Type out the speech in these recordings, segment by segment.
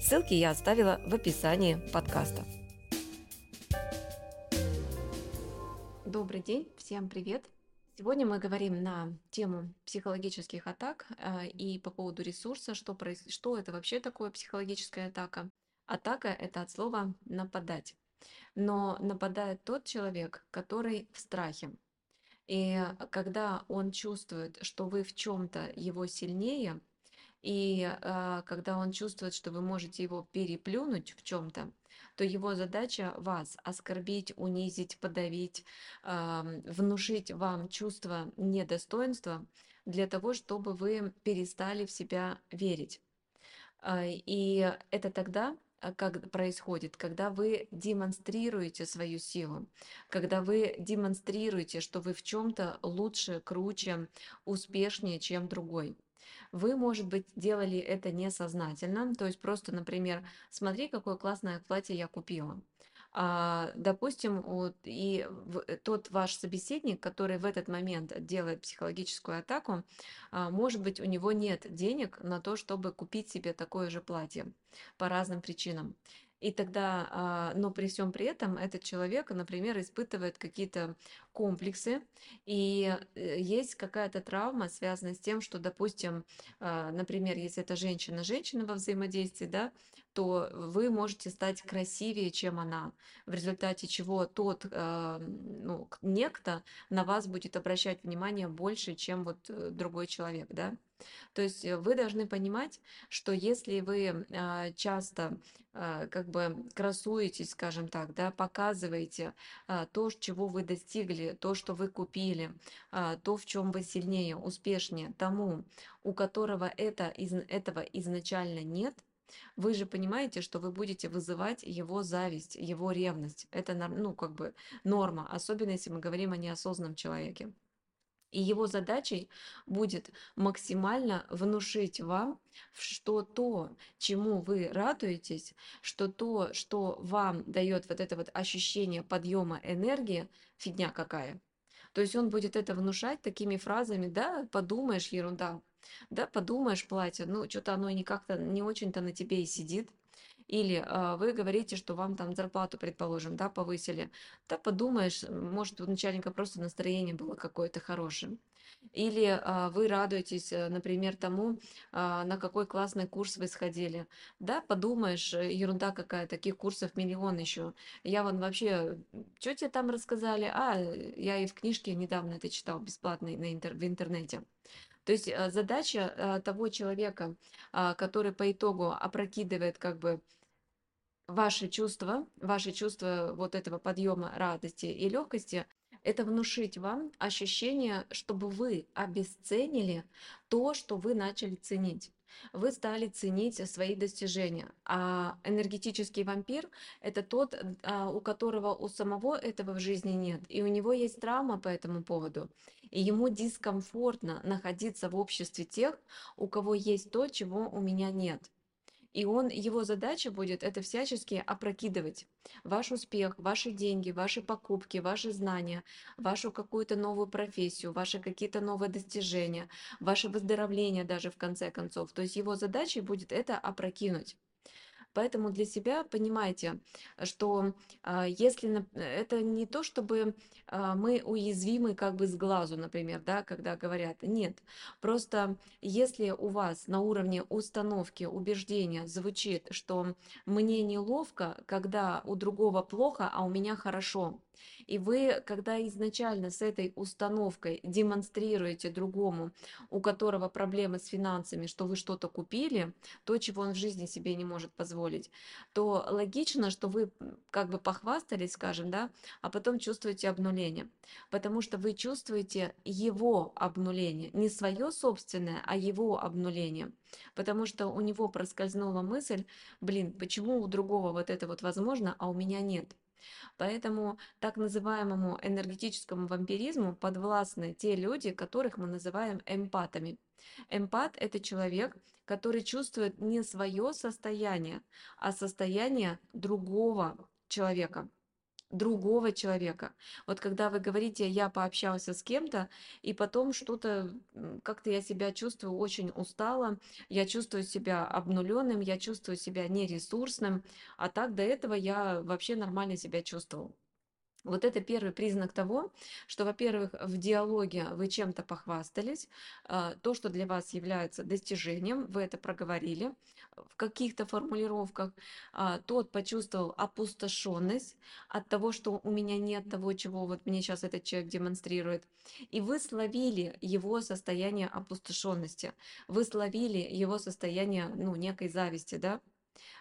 Ссылки я оставила в описании подкаста. Добрый день, всем привет! Сегодня мы говорим на тему психологических атак э, и по поводу ресурса, что, проис... что это вообще такое психологическая атака. Атака – это от слова «нападать». Но нападает тот человек, который в страхе. И когда он чувствует, что вы в чем-то его сильнее, и э, когда он чувствует, что вы можете его переплюнуть в чем-то, то его задача вас оскорбить, унизить, подавить, э, внушить вам чувство недостоинства для того, чтобы вы перестали в себя верить. Э, и это тогда, как происходит, когда вы демонстрируете свою силу, когда вы демонстрируете, что вы в чем-то лучше, круче, успешнее, чем другой. Вы, может быть, делали это несознательно, то есть просто, например, смотри, какое классное платье я купила. А, допустим, вот, и тот ваш собеседник, который в этот момент делает психологическую атаку, а, может быть, у него нет денег на то, чтобы купить себе такое же платье по разным причинам. И тогда, а, но при всем при этом этот человек, например, испытывает какие-то комплексы, и э, есть какая-то травма, связанная с тем, что, допустим, а, например, если это женщина-женщина во взаимодействии, да, то вы можете стать красивее, чем она, в результате чего тот а, ну, некто на вас будет обращать внимание больше, чем вот э, другой человек, да. То есть э, вы должны понимать, что если вы а, часто а, как бы красуетесь, скажем так, да, показываете то, чего вы достигли, то, что вы купили, то, в чем вы сильнее, успешнее тому, у которого это, из, этого изначально нет, вы же понимаете, что вы будете вызывать его зависть, его ревность. Это ну, как бы норма, особенно если мы говорим о неосознанном человеке. И его задачей будет максимально внушить вам, что то, чему вы радуетесь, что то, что вам дает вот это вот ощущение подъема энергии, фигня какая. То есть он будет это внушать такими фразами, да, подумаешь, ерунда, да, подумаешь, платье, ну, что-то оно не как-то не очень-то на тебе и сидит. Или э, вы говорите, что вам там зарплату, предположим, да, повысили. Да, подумаешь, может, у начальника просто настроение было какое-то хорошее. Или э, вы радуетесь, э, например, тому, э, на какой классный курс вы сходили. Да, подумаешь, ерунда какая, таких курсов миллион еще. Я вон вообще, что тебе там рассказали? А, я и в книжке недавно это читал бесплатно на интер в интернете. То есть задача того человека, который по итогу опрокидывает как бы ваши чувства, ваши чувства вот этого подъема радости и легкости, это внушить вам ощущение, чтобы вы обесценили то, что вы начали ценить. Вы стали ценить свои достижения. А энергетический вампир – это тот, а, у которого у самого этого в жизни нет. И у него есть травма по этому поводу. И ему дискомфортно находиться в обществе тех, у кого есть то, чего у меня нет. И он, его задача будет это всячески опрокидывать. Ваш успех, ваши деньги, ваши покупки, ваши знания, вашу какую-то новую профессию, ваши какие-то новые достижения, ваше выздоровление даже в конце концов. То есть его задачей будет это опрокинуть. Поэтому для себя понимайте, что а, если это не то, чтобы а, мы уязвимы как бы с глазу, например, да, когда говорят, нет, просто если у вас на уровне установки, убеждения звучит, что мне неловко, когда у другого плохо, а у меня хорошо, И вы, когда изначально с этой установкой демонстрируете другому, у которого проблемы с финансами, что вы что-то купили, то, чего он в жизни себе не может позволить, то логично, что вы как бы похвастались, скажем, да, а потом чувствуете обнуление. Потому что вы чувствуете его обнуление, не свое собственное, а его обнуление. Потому что у него проскользнула мысль, блин, почему у другого вот это вот возможно, а у меня нет. Поэтому так называемому энергетическому вампиризму подвластны те люди, которых мы называем эмпатами. Эмпат – это человек, который чувствует не свое состояние, а состояние другого человека другого человека. Вот когда вы говорите, я пообщался с кем-то, и потом что-то, как-то я себя чувствую очень устало, я чувствую себя обнуленным, я чувствую себя нересурсным, а так до этого я вообще нормально себя чувствовал. Вот это первый признак того, что, во-первых, в диалоге вы чем-то похвастались, а, то, что для вас является достижением, вы это проговорили в каких-то формулировках, а, тот почувствовал опустошенность от того, что у меня нет того, чего вот мне сейчас этот человек демонстрирует, и вы словили его состояние опустошенности, вы словили его состояние, ну, некой зависти, да,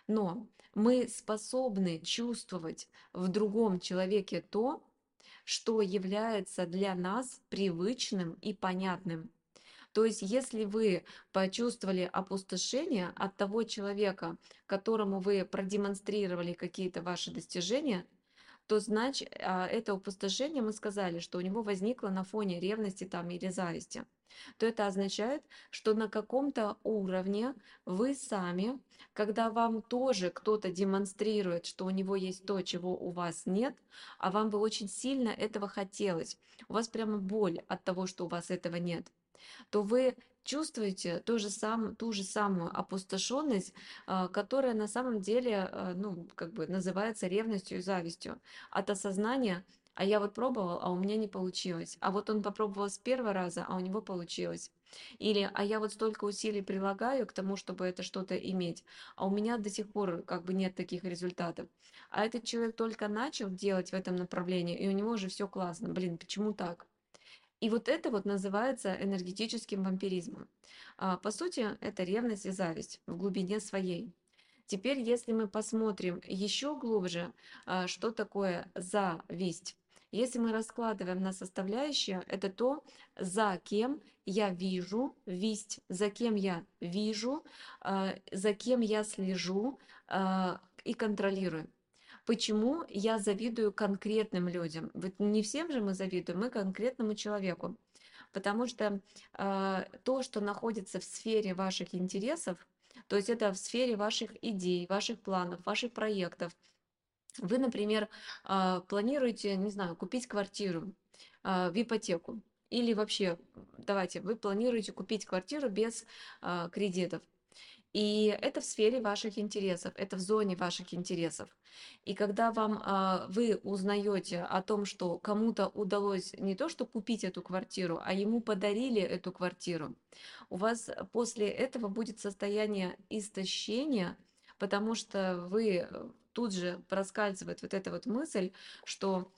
но мы способны чувствовать в другом человеке то, что является для нас привычным и понятным. То есть, если вы почувствовали опустошение от того человека, которому вы продемонстрировали какие-то ваши достижения, то значит, а, это опустошение, мы сказали, что у него возникло на фоне ревности там или зависти то это означает, что на каком-то уровне вы сами, когда вам тоже кто-то демонстрирует, что у него есть то, чего у вас нет, а вам бы очень сильно этого хотелось, у вас прямо боль от того, что у вас этого нет, то вы чувствуете ту же, сам, ту же самую опустошенность, а, которая на самом деле а, ну, как бы называется ревностью и завистью от осознания, а я вот пробовал, а у меня не получилось. А вот он попробовал с первого раза, а у него получилось. Или, а я вот столько усилий прилагаю к тому, чтобы это что-то иметь, а у меня до сих пор как бы нет таких результатов. А этот человек только начал делать в этом направлении, и у него уже все классно. Блин, почему так? И вот это вот называется энергетическим вампиризмом. А, по сути, это ревность и зависть в глубине своей. Теперь, если мы посмотрим еще глубже, а, что такое зависть, если мы раскладываем на составляющие, это то, за кем я вижу весть, за кем я вижу, а, за кем я слежу и контролирую. Почему я завидую конкретным людям? Вот не всем же мы завидуем, мы конкретному человеку. Потому что э, то, что находится в сфере ваших интересов, то есть это в сфере ваших идей, ваших планов, ваших проектов, вы, например, а, планируете, не знаю, купить квартиру а, в ипотеку. Или вообще, давайте, вы планируете купить квартиру без а, кредитов. И это в сфере ваших интересов, это в зоне ваших интересов. И когда вам вы узнаете о том, что кому-то удалось не то, что купить эту квартиру, а ему подарили эту квартиру, у вас после этого будет состояние истощения, потому что вы тут же проскальзывает вот эта вот мысль, что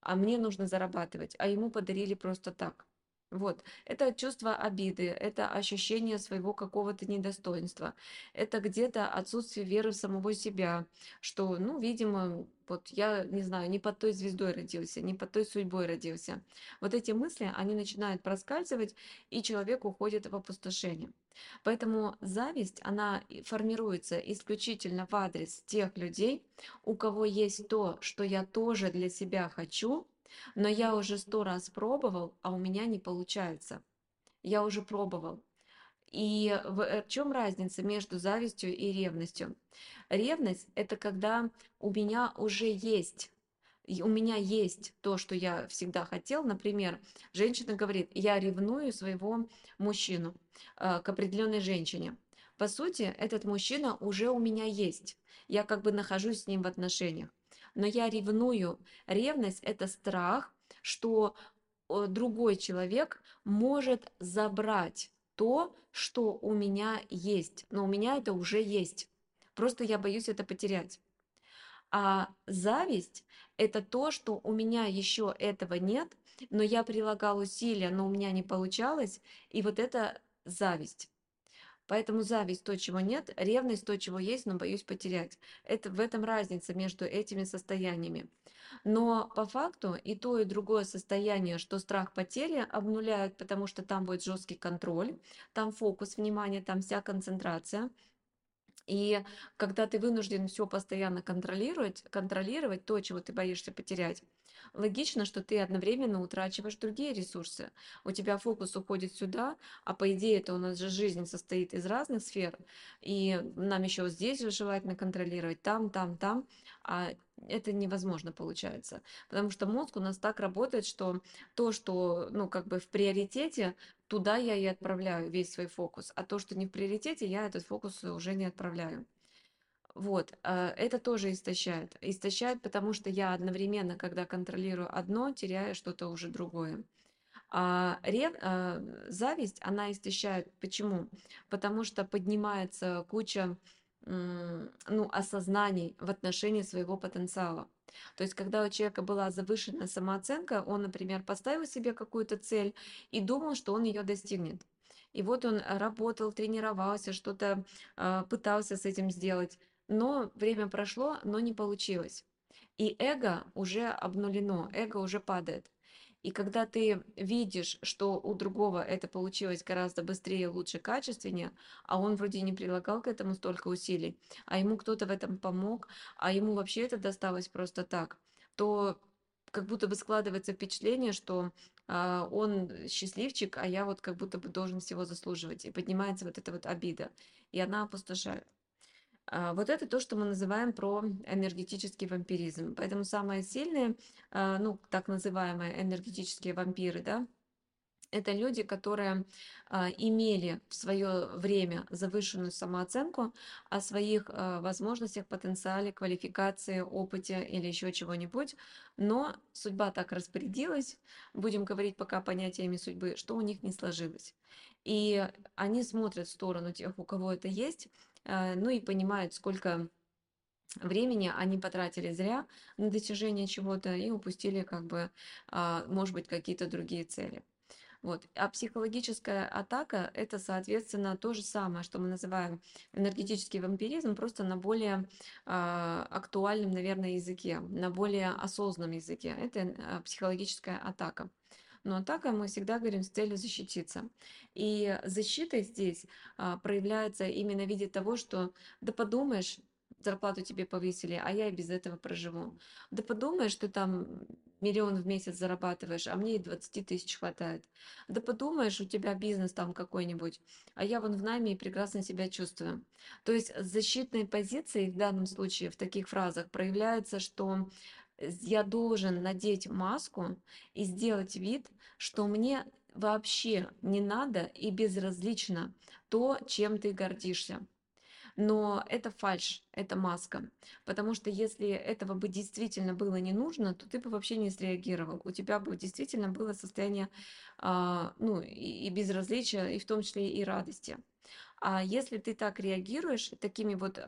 а мне нужно зарабатывать, а ему подарили просто так. Вот, это чувство обиды, это ощущение своего какого-то недостоинства, это где-то отсутствие веры в самого себя, что, ну, видимо, вот я, не знаю, не под той звездой родился, не под той судьбой родился. Вот эти мысли, они начинают проскальзывать, и человек уходит в опустошение. Поэтому зависть, она формируется исключительно в адрес тех людей, у кого есть то, что я тоже для себя хочу, но я уже сто раз пробовал, а у меня не получается. Я уже пробовал. И в э, чем разница между завистью и ревностью? Ревность – это когда у меня уже есть у меня есть то, что я всегда хотел. Например, женщина говорит, я ревную своего мужчину э, к определенной женщине. По сути, этот мужчина уже у меня есть. Я как бы нахожусь с ним в отношениях. Но я ревную. Ревность – это страх, что э, другой человек может забрать то, что у меня есть. Но у меня это уже есть. Просто я боюсь это потерять. А зависть – это то, что у меня еще этого нет, но я прилагал усилия, но у меня не получалось, и вот это зависть. Поэтому зависть то, чего нет, ревность то, чего есть, но боюсь потерять. Это в этом разница между этими состояниями. Но по факту и то, и другое состояние, что страх потери обнуляют, потому что там будет жесткий контроль, там фокус внимания, там вся концентрация. И когда ты вынужден все постоянно контролировать, контролировать то, чего ты боишься потерять, логично, что ты одновременно утрачиваешь другие ресурсы. У тебя фокус уходит сюда, а по идее это у нас же жизнь состоит из разных сфер, и нам еще здесь же желательно контролировать, там, там, там, а это невозможно получается, потому что мозг у нас так работает, что то, что, ну, как бы в приоритете, туда я и отправляю весь свой фокус, а то, что не в приоритете, я этот фокус уже не отправляю. Вот, а, это тоже истощает. Истощает, потому что я одновременно, когда контролирую одно, теряю что-то уже другое. А рев, а, зависть, она истощает. Почему? Потому что поднимается куча ну, осознаний в отношении своего потенциала. То есть, когда у человека была завышенная самооценка, он, например, поставил себе какую-то цель и думал, что он ее достигнет. И вот он работал, тренировался, что-то э, пытался с этим сделать но время прошло, но не получилось. И эго уже обнулено, эго уже падает. И когда ты видишь, что у другого это получилось гораздо быстрее, лучше, качественнее, а он вроде не прилагал к этому столько усилий, а ему кто-то в этом помог, а ему вообще это досталось просто так, то как будто бы складывается впечатление, что а, он счастливчик, а я вот как будто бы должен всего заслуживать. И поднимается вот эта вот обида. И она опустошает. А, вот это то, что мы называем про энергетический вампиризм. Поэтому самые сильные, а, ну, так называемые энергетические вампиры, да, это люди, которые а, имели в свое время завышенную самооценку о своих а, возможностях, потенциале, квалификации, опыте или еще чего-нибудь, но судьба так распорядилась, будем говорить пока понятиями судьбы, что у них не сложилось. И они смотрят в сторону тех, у кого это есть, а, ну и понимают, сколько времени они потратили зря на достижение чего-то и упустили, как бы, а, может быть, какие-то другие цели. Вот. А психологическая атака – это, соответственно, то же самое, что мы называем энергетический вампиризм, просто на более э, актуальном, наверное, языке, на более осознанном языке. Это э, психологическая атака. Но атака мы всегда говорим с целью защититься. И защита здесь а, проявляется именно в виде того, что да подумаешь, зарплату тебе повысили, а я и без этого проживу. Да подумаешь, ты там миллион в месяц зарабатываешь, а мне и 20 тысяч хватает. Да подумаешь, у тебя бизнес там какой-нибудь, а я вон в найме и прекрасно себя чувствую. То есть защитной позиции в данном случае в таких фразах проявляется, что я должен надеть маску и сделать вид, что мне вообще не надо и безразлично то, чем ты гордишься. Но это фальш, это маска. Потому что если этого бы действительно было не нужно, то ты бы вообще не среагировал. У тебя бы действительно было состояние а, ну, и, безразличия, и в том числе и радости. А если ты так реагируешь, такими вот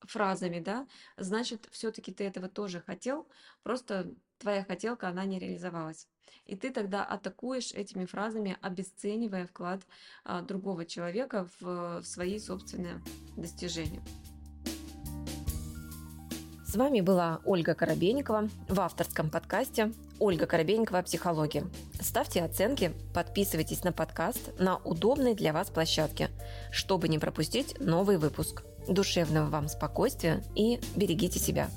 фразами, да, значит, все-таки ты этого тоже хотел, просто твоя хотелка, она не реализовалась. И ты тогда атакуешь этими фразами, обесценивая вклад а, другого человека в, в свои собственные достижения. С вами была Ольга Коробейникова в авторском подкасте «Ольга Коробейникова. Психология». Ставьте оценки, подписывайтесь на подкаст на удобной для вас площадке, чтобы не пропустить новый выпуск. Душевного вам спокойствия и берегите себя.